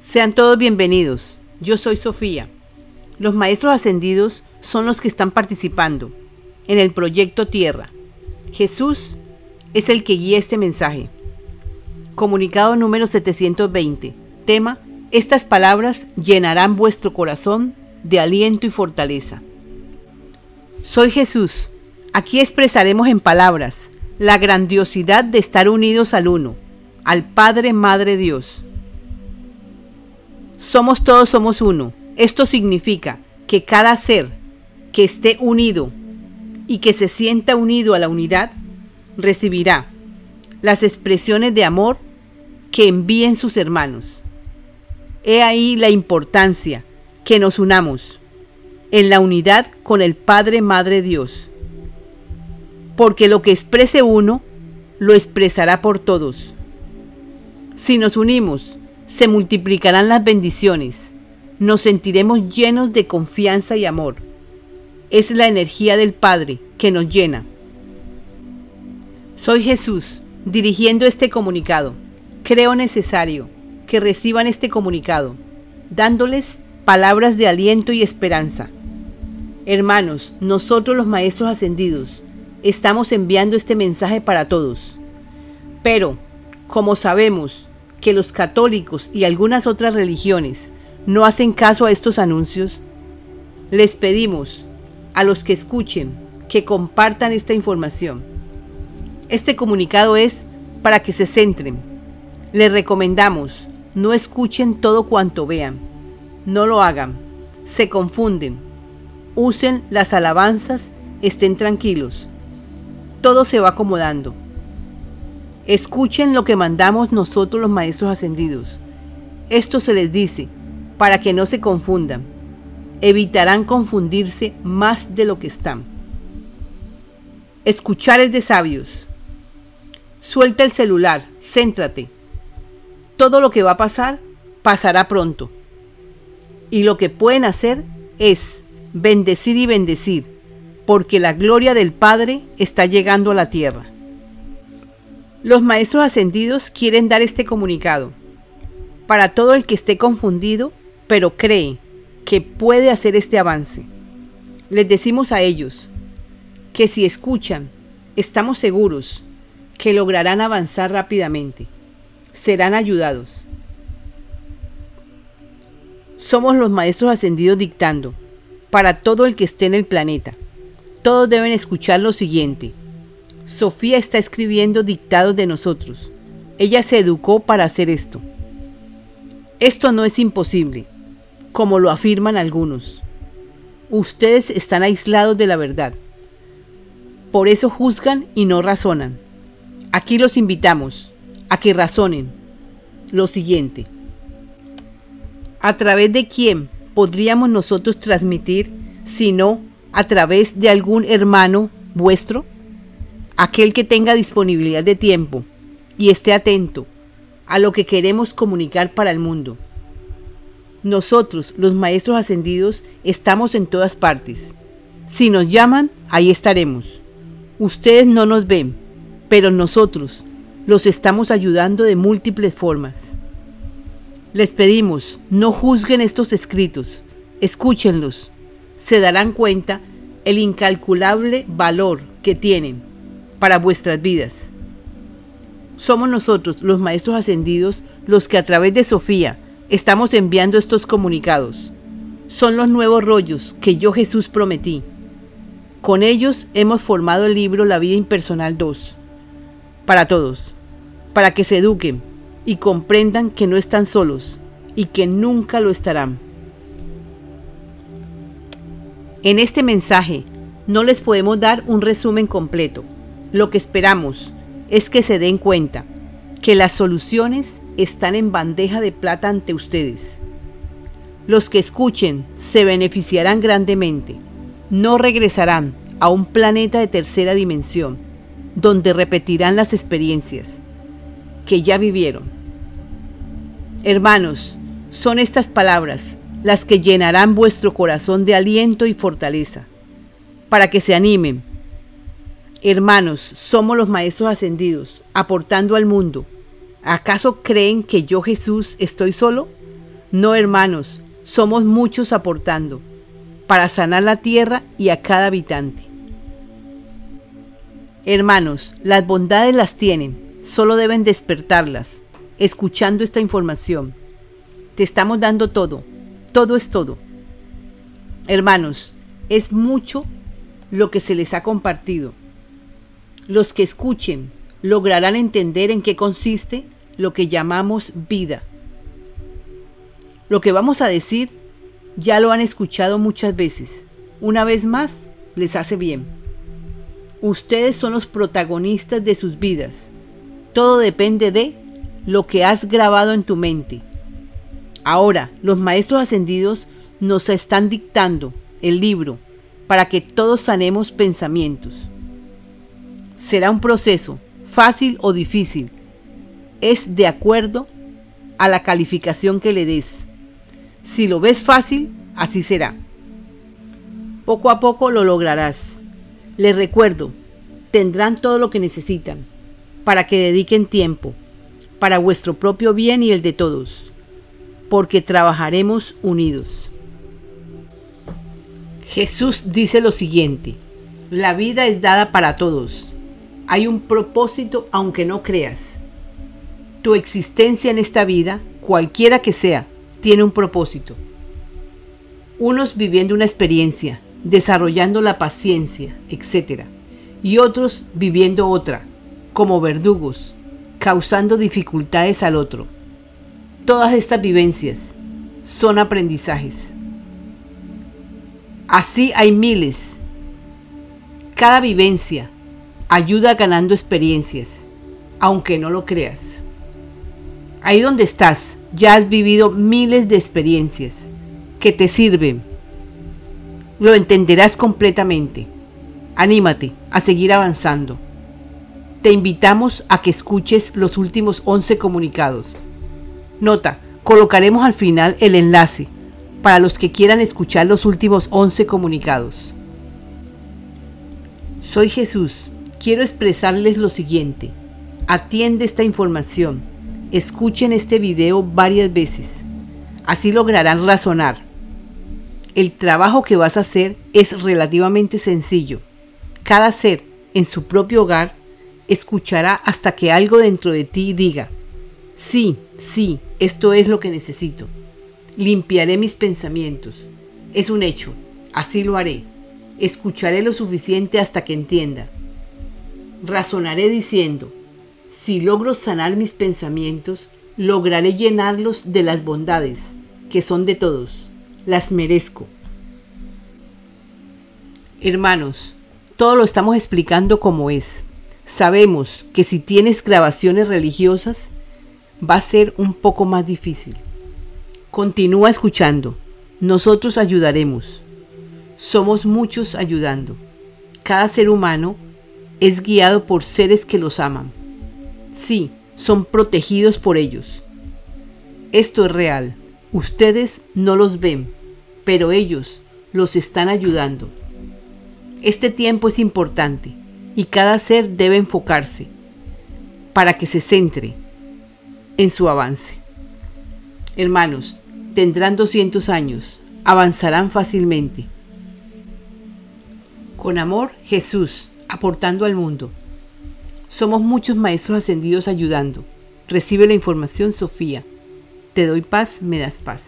Sean todos bienvenidos. Yo soy Sofía. Los maestros ascendidos son los que están participando en el proyecto Tierra. Jesús es el que guía este mensaje. Comunicado número 720. Tema, estas palabras llenarán vuestro corazón de aliento y fortaleza. Soy Jesús. Aquí expresaremos en palabras la grandiosidad de estar unidos al uno, al Padre Madre Dios somos todos, somos uno. Esto significa que cada ser que esté unido y que se sienta unido a la unidad recibirá las expresiones de amor que envíen sus hermanos. He ahí la importancia que nos unamos en la unidad con el Padre Madre Dios. Porque lo que exprese uno, lo expresará por todos. Si nos unimos se multiplicarán las bendiciones. Nos sentiremos llenos de confianza y amor. Es la energía del Padre que nos llena. Soy Jesús, dirigiendo este comunicado. Creo necesario que reciban este comunicado, dándoles palabras de aliento y esperanza. Hermanos, nosotros los Maestros Ascendidos estamos enviando este mensaje para todos. Pero, como sabemos, que los católicos y algunas otras religiones no hacen caso a estos anuncios, les pedimos a los que escuchen que compartan esta información. Este comunicado es para que se centren. Les recomendamos no escuchen todo cuanto vean. No lo hagan. Se confunden. Usen las alabanzas. Estén tranquilos. Todo se va acomodando. Escuchen lo que mandamos nosotros los maestros ascendidos. Esto se les dice para que no se confundan. Evitarán confundirse más de lo que están. Escuchar es de sabios. Suelta el celular, céntrate. Todo lo que va a pasar, pasará pronto. Y lo que pueden hacer es bendecir y bendecir, porque la gloria del Padre está llegando a la tierra. Los maestros ascendidos quieren dar este comunicado para todo el que esté confundido, pero cree que puede hacer este avance. Les decimos a ellos que si escuchan, estamos seguros que lograrán avanzar rápidamente. Serán ayudados. Somos los maestros ascendidos dictando para todo el que esté en el planeta. Todos deben escuchar lo siguiente. Sofía está escribiendo dictados de nosotros. Ella se educó para hacer esto. Esto no es imposible, como lo afirman algunos. Ustedes están aislados de la verdad. Por eso juzgan y no razonan. Aquí los invitamos a que razonen. Lo siguiente. ¿A través de quién podríamos nosotros transmitir, si no a través de algún hermano vuestro? Aquel que tenga disponibilidad de tiempo y esté atento a lo que queremos comunicar para el mundo. Nosotros, los maestros ascendidos, estamos en todas partes. Si nos llaman, ahí estaremos. Ustedes no nos ven, pero nosotros los estamos ayudando de múltiples formas. Les pedimos, no juzguen estos escritos, escúchenlos. Se darán cuenta el incalculable valor que tienen para vuestras vidas. Somos nosotros, los maestros ascendidos, los que a través de Sofía estamos enviando estos comunicados. Son los nuevos rollos que yo Jesús prometí. Con ellos hemos formado el libro La vida impersonal 2. Para todos. Para que se eduquen y comprendan que no están solos y que nunca lo estarán. En este mensaje no les podemos dar un resumen completo lo que esperamos es que se den cuenta que las soluciones están en bandeja de plata ante ustedes. Los que escuchen se beneficiarán grandemente. No regresarán a un planeta de tercera dimensión, donde repetirán las experiencias que ya vivieron. Hermanos, son estas palabras las que llenarán vuestro corazón de aliento y fortaleza, para que se animen Hermanos, somos los maestros ascendidos, aportando al mundo. ¿Acaso creen que yo Jesús estoy solo? No, hermanos, somos muchos aportando para sanar la tierra y a cada habitante. Hermanos, las bondades las tienen, solo deben despertarlas, escuchando esta información. Te estamos dando todo, todo es todo. Hermanos, es mucho lo que se les ha compartido. Los que escuchen lograrán entender en qué consiste lo que llamamos vida. Lo que vamos a decir ya lo han escuchado muchas veces. Una vez más, les hace bien. Ustedes son los protagonistas de sus vidas. Todo depende de lo que has grabado en tu mente. Ahora, los maestros ascendidos nos están dictando el libro para que todos sanemos pensamientos. Será un proceso, fácil o difícil. Es de acuerdo a la calificación que le des. Si lo ves fácil, así será. Poco a poco lo lograrás. Les recuerdo, tendrán todo lo que necesitan para que dediquen tiempo, para vuestro propio bien y el de todos, porque trabajaremos unidos. Jesús dice lo siguiente, la vida es dada para todos. Hay un propósito aunque no creas. Tu existencia en esta vida, cualquiera que sea, tiene un propósito. Unos viviendo una experiencia, desarrollando la paciencia, etc. Y otros viviendo otra, como verdugos, causando dificultades al otro. Todas estas vivencias son aprendizajes. Así hay miles. Cada vivencia ayuda ganando experiencias, aunque no lo creas. Ahí donde estás, ya has vivido miles de experiencias que te sirven. Lo entenderás completamente. Anímate a seguir avanzando. Te invitamos a que escuches los últimos 11 comunicados. Nota, colocaremos al final el enlace para los que quieran escuchar los últimos 11 comunicados. Soy Jesús. Quiero expresarles lo siguiente. Atiende esta información. Escuchen este video varias veces. Así lograrán razonar. El trabajo que vas a hacer es relativamente sencillo. Cada ser en su propio hogar escuchará hasta que algo dentro de ti diga, sí, sí, esto es lo que necesito limpiaré mis pensamientos. Es un hecho, así lo haré. Escucharé lo suficiente hasta que entienda. Razonaré diciendo, si logro sanar mis pensamientos, lograré llenarlos de las bondades, que son de todos. Las merezco. Hermanos, todo lo estamos explicando como es. Sabemos que si tienes grabaciones religiosas, va a ser un poco más difícil. Continúa escuchando. Nosotros ayudaremos. Somos muchos ayudando. Cada ser humano es guiado por seres que los aman. Sí, son protegidos por ellos. Esto es real. Ustedes no los ven, pero ellos los están ayudando. Este tiempo es importante y cada ser debe enfocarse para que se centre en su avance. Hermanos, tendrán 200 años, avanzarán fácilmente. Con amor, Jesús, aportando al mundo. Somos muchos maestros ascendidos ayudando. Recibe la información, Sofía. Te doy paz, me das paz.